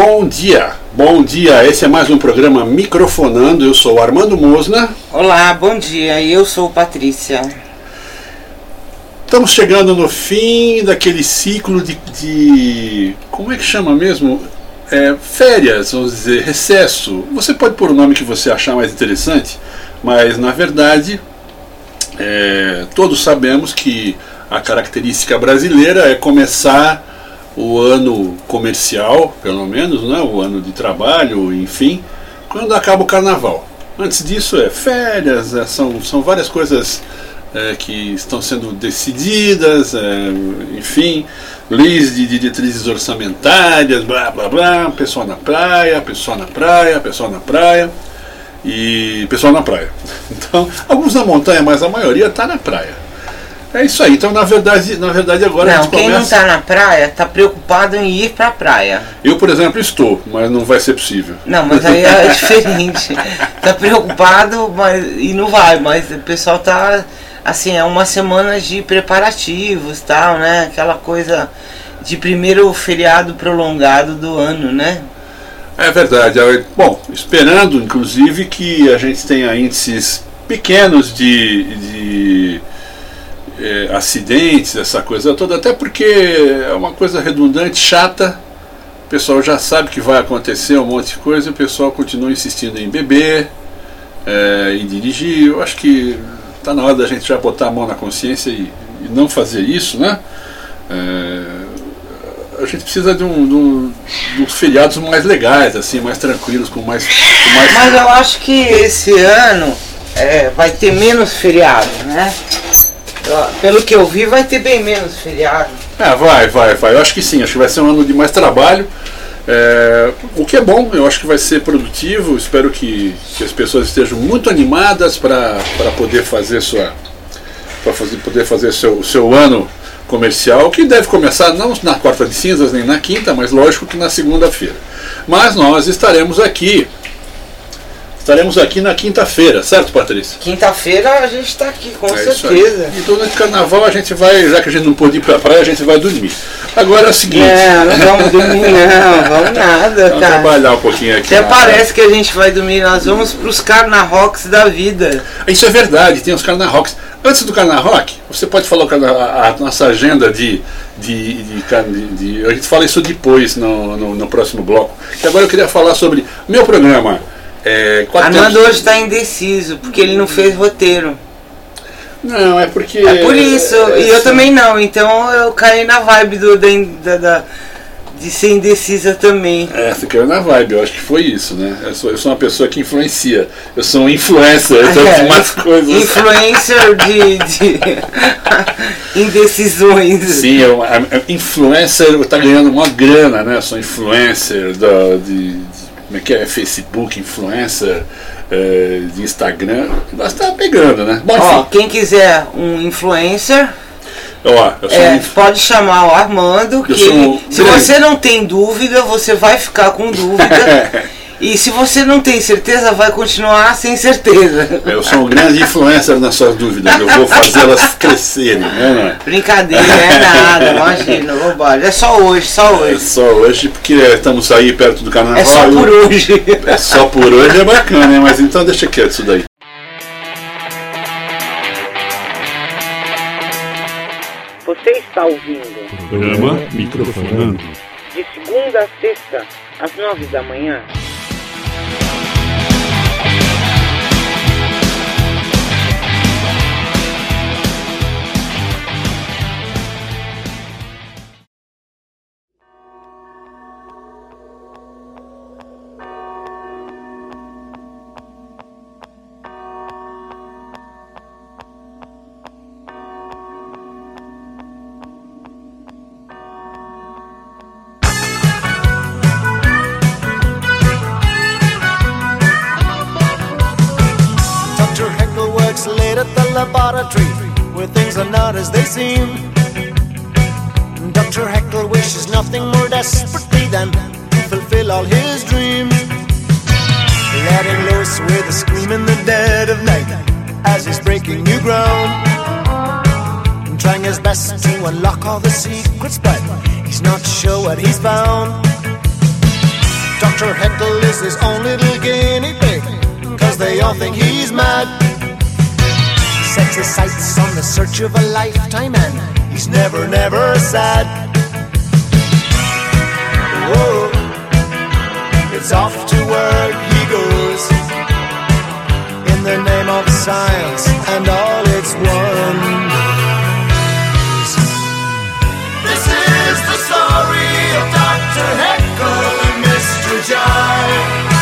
Bom dia, bom dia. Esse é mais um programa Microfonando. Eu sou Armando Mosna. Olá, bom dia. Eu sou Patrícia. Estamos chegando no fim daquele ciclo de, de como é que chama mesmo? É, férias, vamos dizer, recesso. Você pode pôr o nome que você achar mais interessante, mas na verdade é, todos sabemos que a característica brasileira é começar o ano comercial, pelo menos, né, o ano de trabalho, enfim, quando acaba o carnaval. Antes disso é férias, é, são, são várias coisas é, que estão sendo decididas, é, enfim, leis de diretrizes orçamentárias, blá blá blá, pessoal na praia, pessoal na praia, pessoal na praia e pessoal na praia. Então, alguns na montanha, mas a maioria está na praia. É isso aí. Então, na verdade, na verdade agora não, a gente quem começa... não tá na praia está preocupado em ir pra praia. Eu, por exemplo, estou, mas não vai ser possível. Não, mas aí é diferente. tá preocupado mas, e não vai, mas o pessoal tá assim, é uma semana de preparativos, tal, né? Aquela coisa de primeiro feriado prolongado do ano, né? É verdade. É, Bom, esperando, inclusive, que a gente tenha índices pequenos de, de eh, acidentes, essa coisa toda, até porque é uma coisa redundante, chata. O pessoal já sabe que vai acontecer um monte de coisa e o pessoal continua insistindo em beber eh, e dirigir. Eu acho que está na hora da gente já botar a mão na consciência e, e não fazer isso, né? É, a gente precisa de, um, de, um, de uns feriados mais legais, assim, mais tranquilos, com mais. Com mais... Mas eu acho que esse ano é, vai ter menos feriado, né? Pelo que eu vi, vai ter bem menos feriado. É, vai, vai, vai. Eu acho que sim, acho que vai ser um ano de mais trabalho. É, o que é bom, eu acho que vai ser produtivo. Espero que, que as pessoas estejam muito animadas para poder fazer sua para poder fazer seu, seu ano comercial, que deve começar não na quarta de cinzas nem na quinta, mas lógico que na segunda-feira. Mas nós estaremos aqui. Estaremos aqui na quinta-feira, certo, Patrícia? Quinta-feira a gente tá aqui, com É certeza. Então no carnaval a gente vai, já que a gente não pôde ir pra praia, a gente vai dormir. Agora é o seguinte. Não, não vamos dormir, não, vamos nada, Vamos cara. trabalhar um pouquinho aqui. Até parece que a gente vai dormir, nós vamos pros Carnarocks da vida. Isso é verdade, tem os Carnarocks. Antes do Carnarock, você pode falar a, a nossa agenda de, de, de, de- de- A gente fala isso depois no, no, no próximo bloco. E agora eu queria falar sobre meu programa. É, Armando hoje tá indeciso, porque ele não fez roteiro. Não, é porque. É por isso, é, e eu sim. também não, então eu caí na vibe do, da, da- da- de ser indecisa também. É, você caiu na vibe, eu acho que foi isso, né? Eu sou, eu sou uma pessoa que influencia. Eu sou um influencer, eu sou É, umas coisas. Influencer de, de indecisões. Sim, eu, a, a influencer tá ganhando uma grana, né? Eu sou influencer da, de- como é que é? Facebook, influencer eh, de Instagram. Nós tá pegando, né? Bom, Ó, enfim, quem quiser um influencer, ó, é, um pode chamar o Armando, que um se você não tem dúvida, você vai ficar com dúvida. e se você não tem certeza, vai continuar sem certeza. eu sou um grande influencer nas suas dúvidas. Eu vou fazê-las crescerem, né? Brincadeira, é nada, imagina, bobagem. É só hoje, só é? É hoje. só hoje, porque estamos aí perto do carnaval. É só por hoje. É só por hoje é bacana, hein? Mas então deixa quieto isso daí. Você está ouvindo Programa Microfonando. de segunda a sexta, às nove da manhã. As they seem. Dr. Heckle wishes nothing more desperately than to fulfill all his dreams. Letting loose with a scream in the dead of night as he's breaking new ground. Trying his best to unlock all the secrets, but he's not sure what he's found. Dr. Heckle is his own little guinea pig, cause they all think he's mad. Sets his sights on the search of a lifetime, and he's never, never sad. Whoa, it's off to work he goes in the name of science and all its wonders. This is the story of Dr. Heckle and Mr. Jive.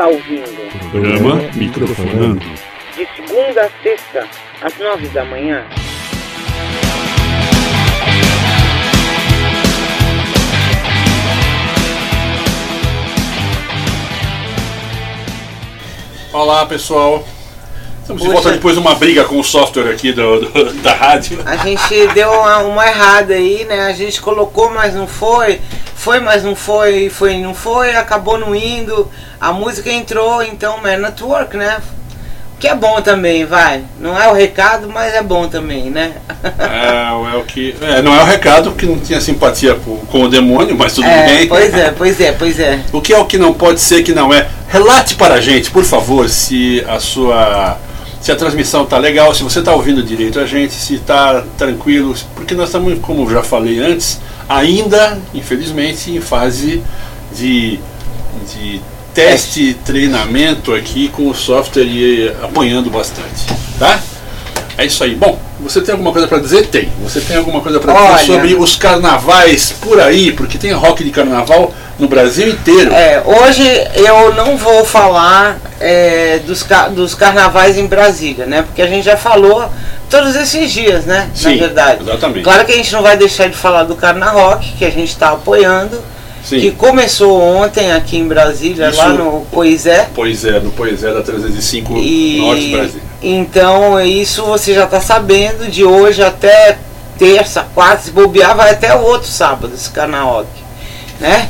Está ouvindo Programa Microfonando. de segunda a sexta, às nove da manhã. Olá pessoal. Estamos de Poxa. volta depois de uma briga com o software aqui do, do- da rádio. A gente deu uma, uma errada aí, né? A gente colocou, mas não foi. Foi, mas não foi. Foi, não foi. Acabou não indo. A música entrou, então, Man Network, né? Que é bom também, vai. Não é o recado, mas é bom também, né? É, é o que. é, não é o recado que não tinha simpatia com, com o demônio, mas tudo É, bem. pois é, pois é, pois é. O que é o que não pode ser que não é? Relate para a gente, por favor, se a sua se a transmissão tá legal, se você tá ouvindo direito a gente, se tá tranquilo, porque nós estamos, como já falei antes, ainda, infelizmente, em fase de, de teste, treinamento aqui com o software e apanhando bastante, tá? É isso aí. Bom, você tem alguma coisa para dizer? Tem. Você tem alguma coisa para dizer sobre os carnavais por aí? Porque tem rock de carnaval no Brasil inteiro. É, hoje eu não vou falar é, dos, dos carnavais em Brasília, né? Porque a gente já falou todos esses dias, né? Sim, Na verdade. exatamente. Claro que a gente não vai deixar de falar do Carna Rock, que a gente está apoiando, Sim. que começou ontem aqui em Brasília, Isso. lá no Poisé. Pois é, no Poesia da 305 E Norte Brasil. então isso você já está sabendo de hoje até terça, quarta, se bobear, vai até o outro sábado esse Carnaval, né?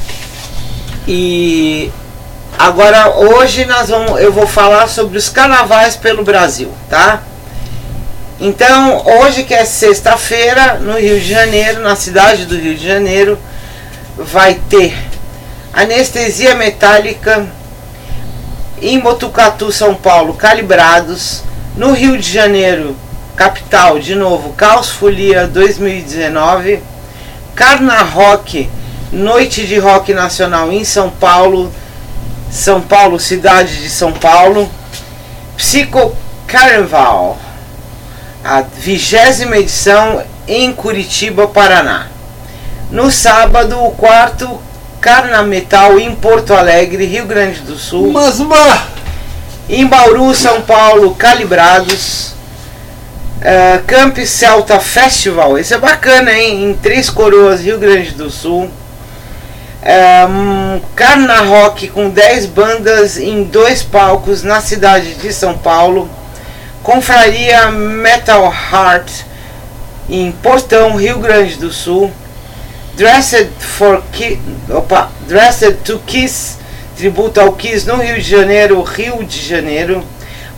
E agora hoje nós vamos, eu vou falar sobre os carnavais pelo Brasil, tá? Então hoje que é sexta-feira no Rio de Janeiro, na cidade do Rio de Janeiro, vai ter anestesia metálica em Botucatu, São Paulo, Calibrados. No Rio de Janeiro, capital, de novo, Caos Folia 2019. Carna Rock, Noite de Rock Nacional em São Paulo. São Paulo, cidade de São Paulo. Psico Carnaval, a vigésima edição em Curitiba, Paraná. No sábado, o quarto Carna Metal em Porto Alegre, Rio Grande do Sul. Mas, bah, Em Bauru, São Paulo, Calibrados. Uh, Camp Celta Festival, esse é bacana, hein? Em Três Coroas, Rio Grande do Sul. Um, Carna Rock com 10 bandas em dois palcos na cidade de São Paulo. Confraria Metal Heart em Portão, Rio Grande do Sul. Dressed for Ki opa, Dressed to Kiss, tributo ao Kiss no Rio de Janeiro, Rio de Janeiro.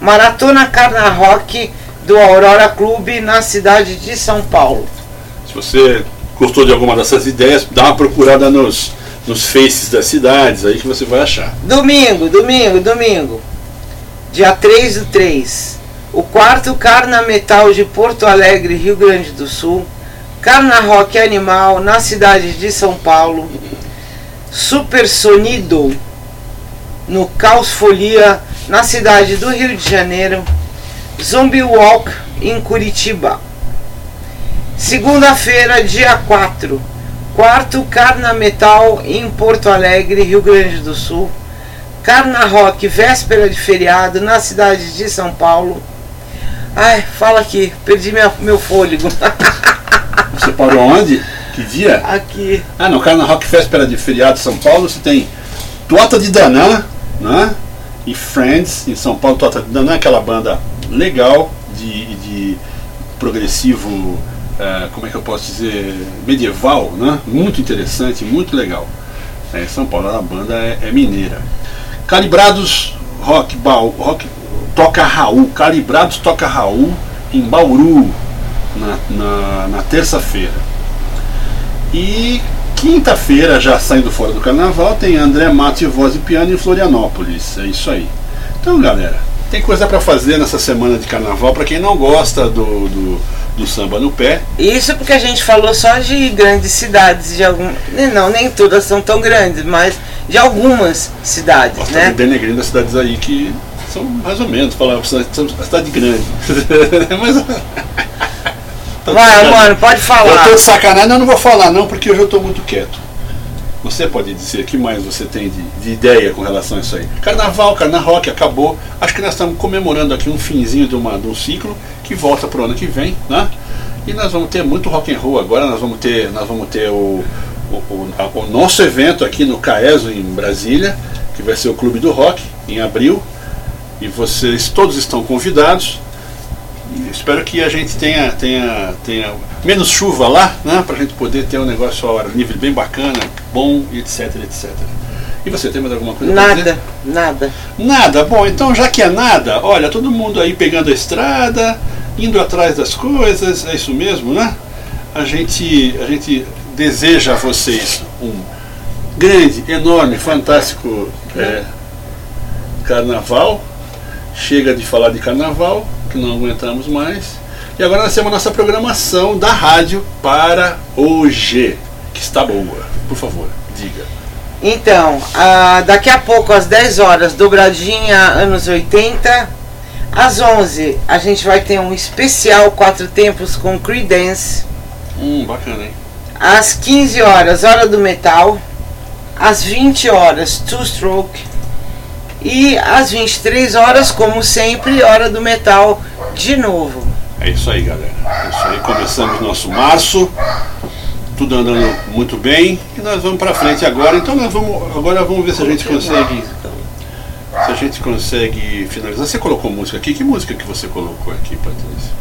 Maratona Carna Rock do Aurora Clube na cidade de São Paulo. se você gostou de alguma dessas ideias, dá uma procurada nos, nos faces das cidades aí que você vai achar. Domingo, domingo, domingo. Dia 3 do 3. O quarto Carna Metal de Porto Alegre, Rio Grande do Sul. Carna Rock Animal na cidade de São Paulo. Super Sonido no Caos Folia na cidade do Rio de Janeiro. Zombie Walk em Curitiba. Segunda-feira, dia 4. Quarto Carna Metal em Porto Alegre, Rio Grande do Sul. Carna Rock, véspera de feriado na cidade de São Paulo. Ai, fala aqui, perdi minha, meu fôlego. Você parou onde? Que dia? aqui. Ah, no Carna Rock Véspera de Feriado em São Paulo, você tem Tota de Danã, né? E Friends, em São Paulo, Tota de Danã, aquela banda legal de, de progressivo, eh, como é que eu posso dizer, medieval, né? Muito interessante, muito legal. É, São Paulo, a banda é, é mineira. Calibrados Rock, Baú, rock toca Raul, Calibrados toca Raul em Bauru, na, na, na terça-feira. E quinta-feira, já saindo fora do carnaval, tem André Matos e Voz e Piano em Florianópolis. É isso aí. Então, galera, tem coisa para fazer nessa semana de carnaval para quem não gosta do, do, do samba no pé. Isso porque a gente falou só de grandes cidades, de algum. Não, nem todas são tão grandes, mas de algumas cidades, Nós né? denegrindo as cidades aí que são mais ou menos, falar são a cidade grande. Mas. Vai, mano, pode Eu falar. tô de sacanagem, não, não vou falar não, porque hoje eu tô muito quieto. Você pode dizer o que mais você tem de, de ideia com relação a isso aí? Carnaval, Carnaval que acabou. Acho que nós estamos comemorando aqui um finzinho de, uma, de um ciclo que volta pro ano que vem, né? E nós vamos ter muito rock and roll agora. Nós vamos ter, nós vamos ter o, o, o, o nosso evento aqui no Caeso em Brasília, que vai ser o Clube do Rock em abril. E vocês todos estão convidados. Espero que a gente tenha, tenha, tenha menos chuva lá, né? Pra gente poder ter um negócio ao ar livre bem bacana, bom, e etc, etc. E você tem mais alguma coisa? Nada, nada. Nada? Bom, então já que é nada, olha, todo mundo aí pegando a estrada, indo atrás das coisas, é isso mesmo, né? A gente, a gente deseja a vocês um grande, enorme, fantástico é, carnaval. Chega de falar de carnaval, que não aguentamos mais. E agora nós temos a nossa programação da rádio para hoje, que está boa. Por favor, diga. Então, ah, daqui a pouco, às 10 horas, dobradinha anos 80. Às 11, a gente vai ter um especial Quatro Tempos com Creedence. Hum, bacana, hein? Às 15 horas, Hora do Metal. Às 20 horas, Two Stroke. E às 23 horas, como sempre, Hora do Metal de novo. É isso aí, galera. É isso aí. Começamos nosso março. Tudo andando muito bem. E nós vamos pra frente agora. Então nós vamos. Agora vamos ver se a gente consegue. Se a gente consegue finalizar. Você colocou música aqui? Que música que você colocou aqui, Patrícia?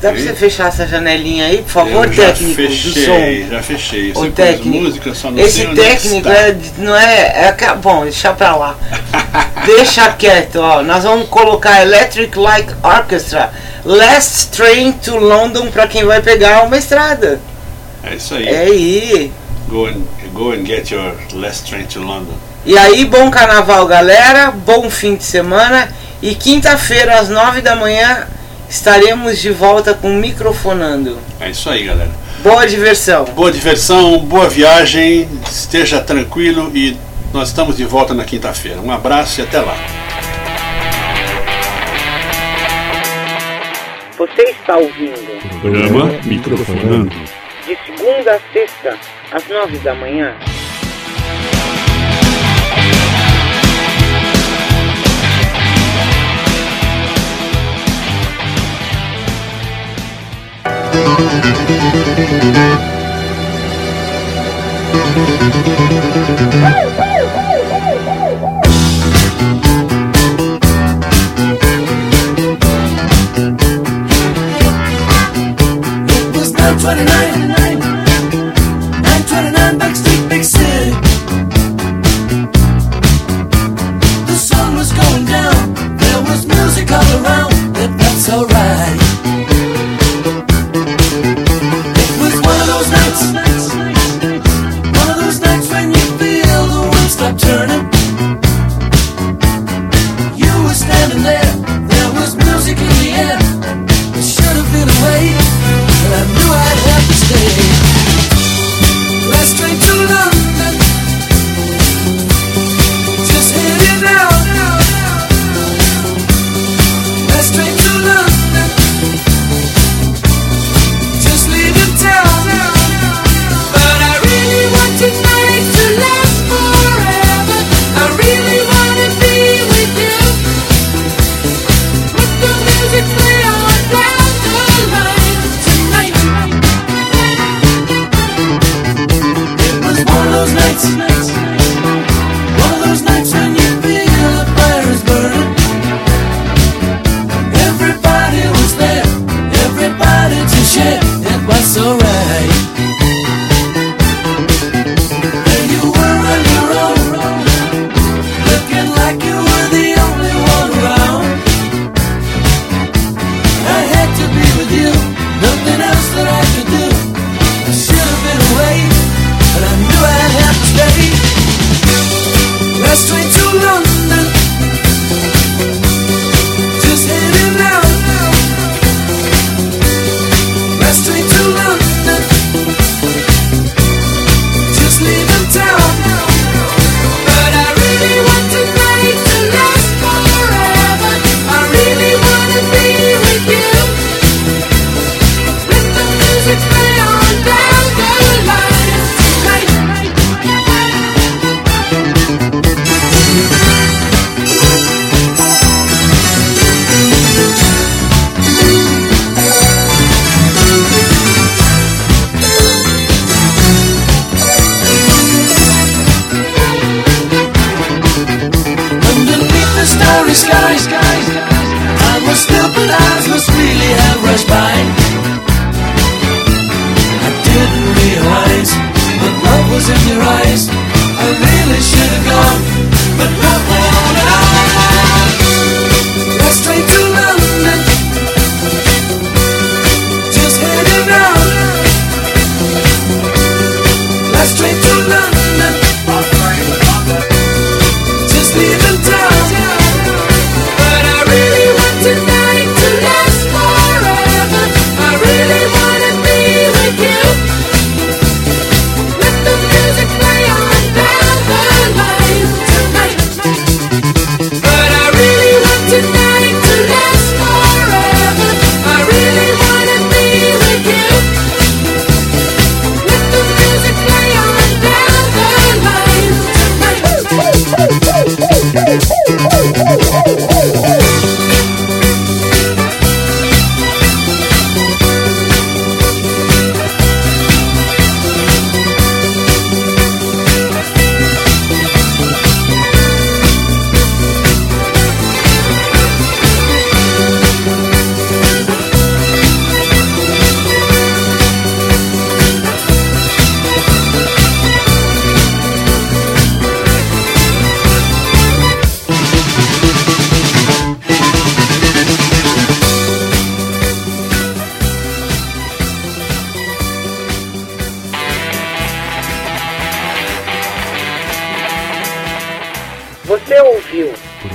Dá pra você fechar essa janelinha aí, por favor, Eu já técnico fechei, do som? já fechei. Pôs técnico, música, só não Esse é técnico é, não é, é. ca- Bom, deixa pra lá. deixa quieto, ó. Nós vamos colocar Electric Light Orchestra, Last Train to London pra quem vai pegar uma estrada. É isso aí. É aí. Go, and, go and get your last train to London. E aí, bom carnaval, galera. Bom fim de semana. E quinta-feira, às nove da manhã, estaremos de volta com microfonando. É isso aí, galera. Boa diversão. Boa diversão, boa viagem, esteja tranquilo e nós estamos de volta na quinta-feira. Um abraço e até lá. Você está ouvindo Programa Microfonando. de segunda a sexta, às nove da manhã. Woo! in your eyes. I really should have gone, but not